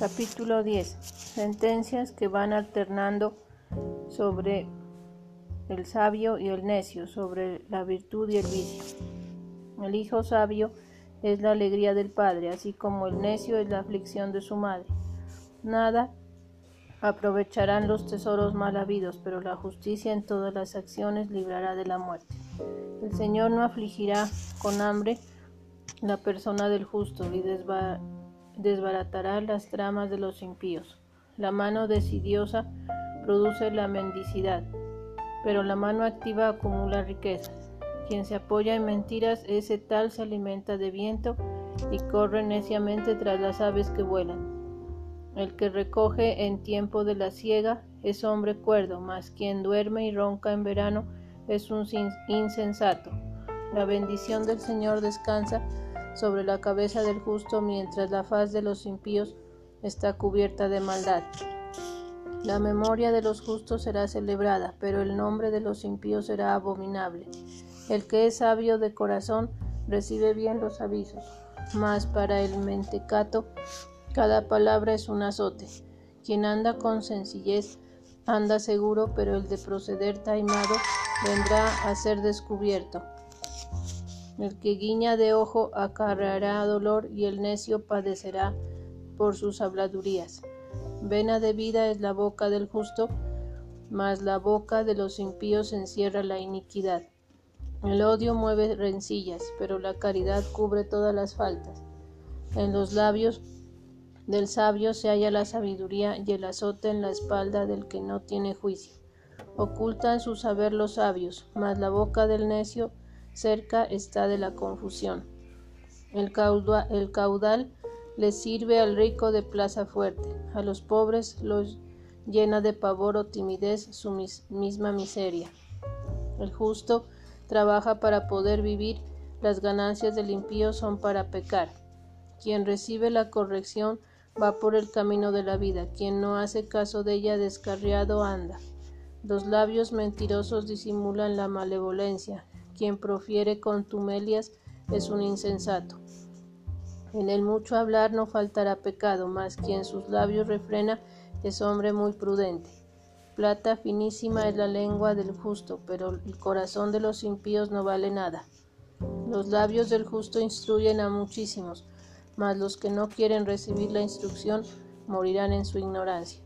Capítulo 10. Sentencias que van alternando sobre el sabio y el necio, sobre la virtud y el vicio. El hijo sabio es la alegría del padre, así como el necio es la aflicción de su madre. Nada aprovecharán los tesoros mal habidos, pero la justicia en todas las acciones librará de la muerte. El Señor no afligirá con hambre la persona del justo y desbaratará las tramas de los impíos. La mano decidiosa produce la mendicidad, pero la mano activa acumula riquezas. Quien se apoya en mentiras, ese tal se alimenta de viento y corre neciamente tras las aves que vuelan. El que recoge en tiempo de la siega es hombre cuerdo, mas quien duerme y ronca en verano es un insensato. La bendición del Señor descansa sobre la cabeza del justo mientras la faz de los impíos está cubierta de maldad. La memoria de los justos será celebrada, pero el nombre de los impíos será abominable. El que es sabio de corazón recibe bien los avisos, mas para el mentecato cada palabra es un azote. Quien anda con sencillez anda seguro, pero el de proceder taimado vendrá a ser descubierto. El que guiña de ojo acarreará dolor y el necio padecerá por sus habladurías. Vena de vida es la boca del justo, mas la boca de los impíos encierra la iniquidad. El odio mueve rencillas, pero la caridad cubre todas las faltas. En los labios del sabio se halla la sabiduría y el azote en la espalda del que no tiene juicio. Ocultan su saber los sabios, mas la boca del necio cerca está de la confusión. El, caudal le sirve al rico de plaza fuerte, a los pobres los llena de pavor o timidez su misma miseria. El justo trabaja para poder vivir, las ganancias del impío son para pecar. Quien recibe la corrección va por el camino de la vida, quien no hace caso de ella descarriado anda. Los labios mentirosos disimulan la malevolencia, quien profiere contumelias es un insensato. En el mucho hablar no faltará pecado, mas quien sus labios refrena es hombre muy prudente. Plata finísima es la lengua del justo, pero el corazón de los impíos no vale nada. Los labios del justo instruyen a muchísimos, mas los que no quieren recibir la instrucción morirán en su ignorancia.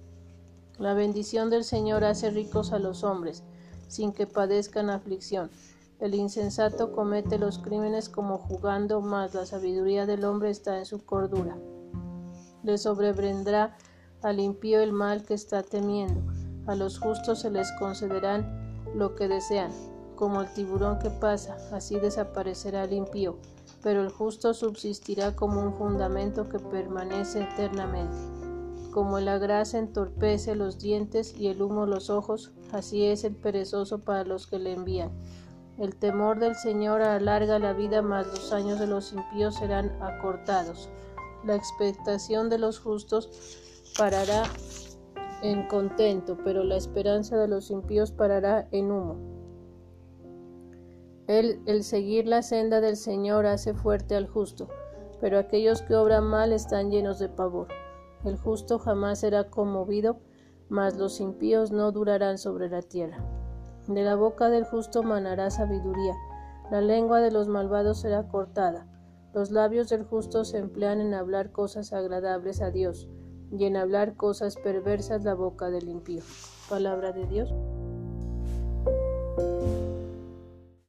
La bendición del Señor hace ricos a los hombres, sin que padezcan aflicción. El insensato comete los crímenes como jugando, mas la sabiduría del hombre está en su cordura. Le sobrevendrá al impío el mal que está temiendo, a los justos se les concederán lo que desean. Como el tiburón que pasa, así desaparecerá el impío pero el justo subsistirá como un fundamento que permanece eternamente. Como la grasa entorpece los dientes y el humo los ojos, así es el perezoso para los que le envían. El temor del Señor alarga la vida, mas los años de los impíos serán acortados. La expectación de los justos parará en contento, pero la esperanza de los impíos parará en humo. El, el seguir la senda del Señor hace fuerte al justo, pero aquellos que obran mal están llenos de pavor. El justo jamás será conmovido, mas los impíos no durarán sobre la tierra. De la boca del justo manará sabiduría, la lengua de los malvados será cortada. Los labios del justo se emplean en hablar cosas agradables a Dios, y en hablar cosas perversas la boca del impío. Palabra de Dios.